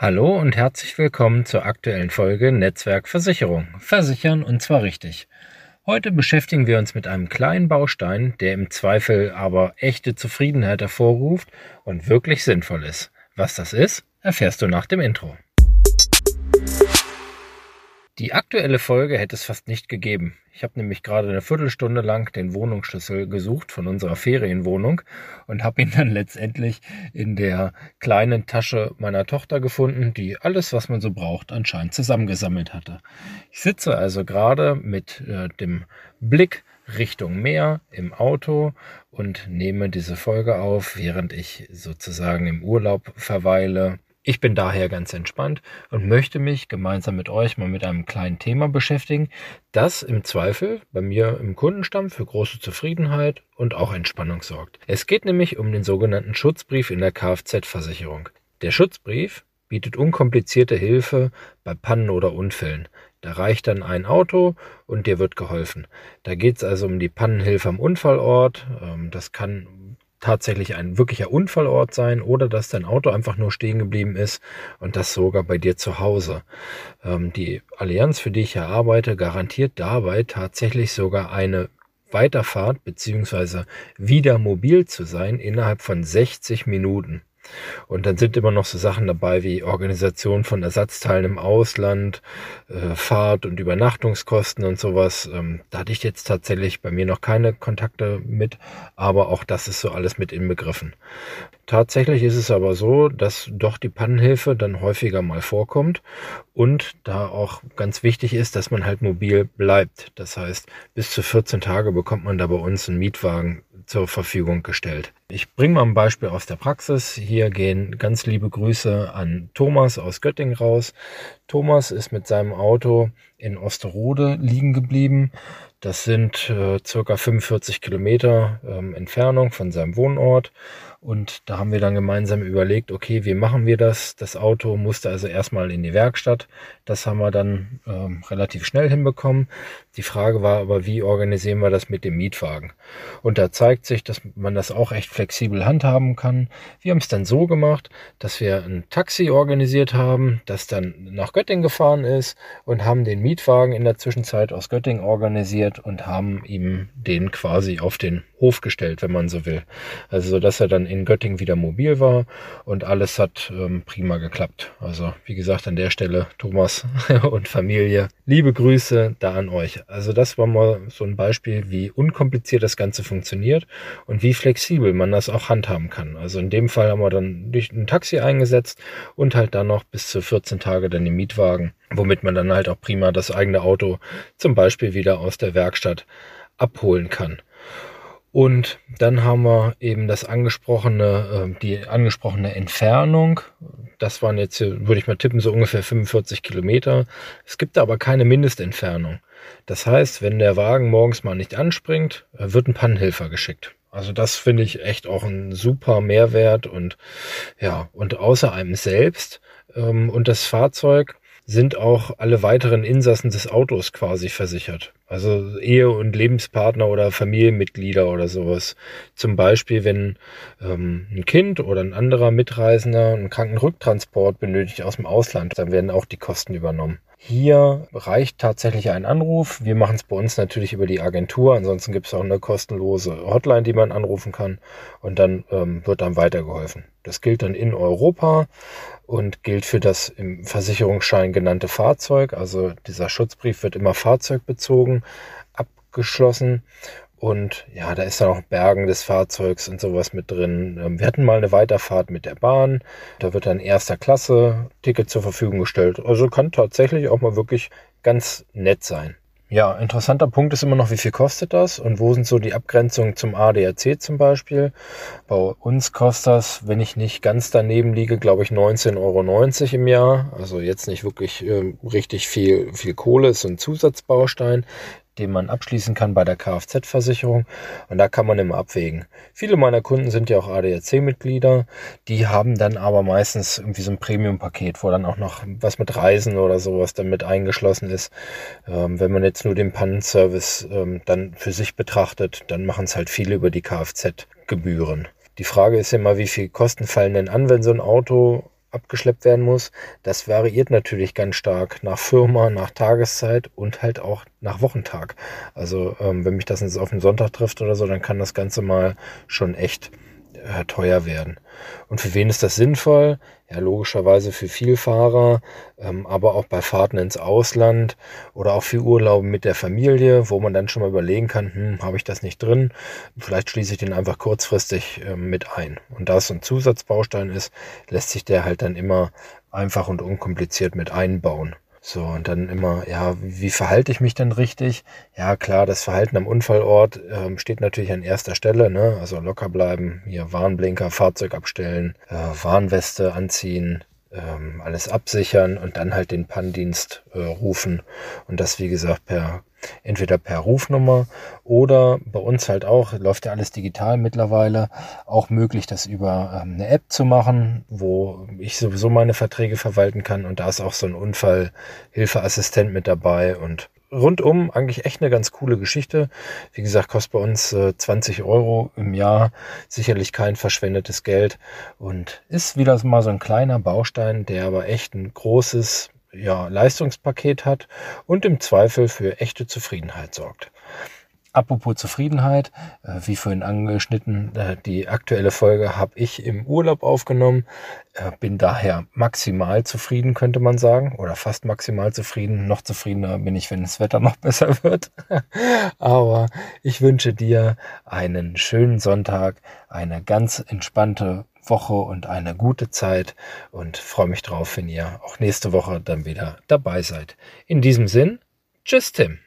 Hallo und herzlich willkommen zur aktuellen Folge Netzwerk Versicherung. Versichern und zwar richtig. Heute beschäftigen wir uns mit einem kleinen Baustein, der im Zweifel aber echte Zufriedenheit hervorruft und wirklich sinnvoll ist. Was das ist, erfährst du nach dem Intro. Die aktuelle Folge hätte es fast nicht gegeben. Ich habe nämlich gerade eine Viertelstunde lang den Wohnungsschlüssel gesucht von unserer Ferienwohnung und habe ihn dann letztendlich in der kleinen Tasche meiner Tochter gefunden, die alles, was man so braucht, anscheinend zusammengesammelt hatte. Ich sitze also gerade mit äh, dem Blick Richtung Meer im Auto und nehme diese Folge auf, während ich sozusagen im Urlaub verweile ich bin daher ganz entspannt und möchte mich gemeinsam mit euch mal mit einem kleinen Thema beschäftigen, das im Zweifel bei mir im Kundenstamm für große Zufriedenheit und auch Entspannung sorgt. Es geht nämlich um den sogenannten Schutzbrief in der Kfz-Versicherung. Der Schutzbrief bietet unkomplizierte Hilfe bei Pannen oder Unfällen. Da reicht dann ein Auto und dir wird geholfen. Da geht es also um die Pannenhilfe am Unfallort. Ähm, das kann tatsächlich ein wirklicher Unfallort sein oder dass dein Auto einfach nur stehen geblieben ist und das sogar bei dir zu Hause. Ähm, die Allianz, für die ich arbeite, garantiert dabei tatsächlich sogar eine Weiterfahrt beziehungsweise wieder mobil zu sein innerhalb von 60 Minuten. Und dann sind immer noch so Sachen dabei wie Organisation von Ersatzteilen im Ausland, äh, Fahrt- und Übernachtungskosten und sowas. Ähm, da hatte ich jetzt tatsächlich bei mir noch keine Kontakte mit, aber auch das ist so alles mit inbegriffen. Tatsächlich ist es aber so, dass doch die Pannenhilfe dann häufiger mal vorkommt und da auch ganz wichtig ist, dass man halt mobil bleibt. Das heißt, bis zu 14 Tage bekommt man da bei uns einen Mietwagen zur Verfügung gestellt. Ich bringe mal ein Beispiel aus der Praxis. Hier gehen ganz liebe Grüße an Thomas aus Göttingen raus. Thomas ist mit seinem Auto in Osterode liegen geblieben. Das sind äh, circa 45 Kilometer ähm, Entfernung von seinem Wohnort. Und da haben wir dann gemeinsam überlegt, okay, wie machen wir das? Das Auto musste also erstmal in die Werkstatt. Das haben wir dann ähm, relativ schnell hinbekommen. Die Frage war aber, wie organisieren wir das mit dem Mietwagen? Und da zeigt sich, dass man das auch echt flexibel handhaben kann. Wir haben es dann so gemacht, dass wir ein Taxi organisiert haben, das dann nach Göttingen gefahren ist und haben den Mietwagen in der Zwischenzeit aus Göttingen organisiert und haben ihm den quasi auf den Hof gestellt, wenn man so will. Also so, dass er dann in Göttingen wieder mobil war und alles hat ähm, prima geklappt. Also wie gesagt, an der Stelle Thomas und Familie, liebe Grüße da an euch. Also das war mal so ein Beispiel, wie unkompliziert das Ganze funktioniert und wie flexibel man das auch handhaben kann. Also in dem Fall haben wir dann durch ein Taxi eingesetzt und halt dann noch bis zu 14 Tage dann den Mietwagen, womit man dann halt auch prima das eigene Auto zum Beispiel wieder aus der Werkstatt abholen kann. Und dann haben wir eben das angesprochene, äh, die angesprochene Entfernung. Das waren jetzt, würde ich mal tippen, so ungefähr 45 Kilometer. Es gibt aber keine Mindestentfernung. Das heißt, wenn der Wagen morgens mal nicht anspringt, äh, wird ein Pannenhelfer geschickt. Also das finde ich echt auch ein super Mehrwert und ja, und außer einem selbst ähm, und das Fahrzeug sind auch alle weiteren Insassen des Autos quasi versichert. Also Ehe- und Lebenspartner oder Familienmitglieder oder sowas. Zum Beispiel, wenn ähm, ein Kind oder ein anderer Mitreisender einen Krankenrücktransport benötigt aus dem Ausland, dann werden auch die Kosten übernommen. Hier reicht tatsächlich ein Anruf. Wir machen es bei uns natürlich über die Agentur. Ansonsten gibt es auch eine kostenlose Hotline, die man anrufen kann. Und dann ähm, wird dann weitergeholfen. Das gilt dann in Europa und gilt für das im Versicherungsschein genannte Fahrzeug. Also dieser Schutzbrief wird immer fahrzeugbezogen abgeschlossen. Und ja, da ist dann auch Bergen des Fahrzeugs und sowas mit drin. Ähm, wir hatten mal eine Weiterfahrt mit der Bahn. Da wird dann erster Klasse Ticket zur Verfügung gestellt. Also kann tatsächlich auch mal wirklich ganz nett sein. Ja, interessanter Punkt ist immer noch, wie viel kostet das und wo sind so die Abgrenzungen zum ADAC zum Beispiel. Bei uns kostet das, wenn ich nicht ganz daneben liege, glaube ich 19,90 Euro im Jahr. Also jetzt nicht wirklich äh, richtig viel, viel Kohle, ist so ein Zusatzbaustein den man abschließen kann bei der Kfz-Versicherung. Und da kann man immer abwägen. Viele meiner Kunden sind ja auch ADAC-Mitglieder. Die haben dann aber meistens irgendwie so ein Premium-Paket, wo dann auch noch was mit Reisen oder sowas dann mit eingeschlossen ist. Ähm, wenn man jetzt nur den Pannenservice ähm, dann für sich betrachtet, dann machen es halt viele über die Kfz-Gebühren. Die Frage ist immer, wie viel Kosten fallen denn an, wenn so ein Auto abgeschleppt werden muss. Das variiert natürlich ganz stark nach Firma, nach Tageszeit und halt auch nach Wochentag. Also ähm, wenn mich das jetzt auf den Sonntag trifft oder so, dann kann das Ganze mal schon echt äh, teuer werden. Und für wen ist das sinnvoll? Ja, logischerweise für Vielfahrer, ähm, aber auch bei Fahrten ins Ausland oder auch für Urlaube mit der Familie, wo man dann schon mal überlegen kann, hm, habe ich das nicht drin? Vielleicht schließe ich den einfach kurzfristig ähm, mit ein. Und da es so ein Zusatzbaustein ist, lässt sich der halt dann immer einfach und unkompliziert mit einbauen. So, und dann immer, ja, wie verhalte ich mich denn richtig? Ja, klar, das Verhalten am Unfallort ähm, steht natürlich an erster Stelle, ne? Also locker bleiben, hier Warnblinker, Fahrzeug abstellen, äh, Warnweste anziehen, ähm, alles absichern und dann halt den Panndienst äh, rufen. Und das, wie gesagt, per entweder per Rufnummer oder bei uns halt auch, läuft ja alles digital mittlerweile, auch möglich, das über ähm, eine App zu machen, wo ich sowieso meine Verträge verwalten kann und da ist auch so ein Unfallhilfeassistent mit dabei und rundum eigentlich echt eine ganz coole Geschichte. Wie gesagt, kostet bei uns äh, 20 Euro im Jahr. Sicherlich kein verschwendetes Geld und ist wieder mal so ein kleiner Baustein, der aber echt ein großes ja, Leistungspaket hat und im Zweifel für echte Zufriedenheit sorgt. Apropos Zufriedenheit, äh, wie vorhin angeschnitten, äh, die aktuelle Folge habe ich im Urlaub aufgenommen, äh, bin daher maximal zufrieden, könnte man sagen, oder fast maximal zufrieden. Noch zufriedener bin ich, wenn das Wetter noch besser wird. Aber ich wünsche dir einen schönen Sonntag, eine ganz entspannte Woche und eine gute Zeit und freue mich drauf, wenn ihr auch nächste Woche dann wieder dabei seid. In diesem Sinn, tschüss Tim.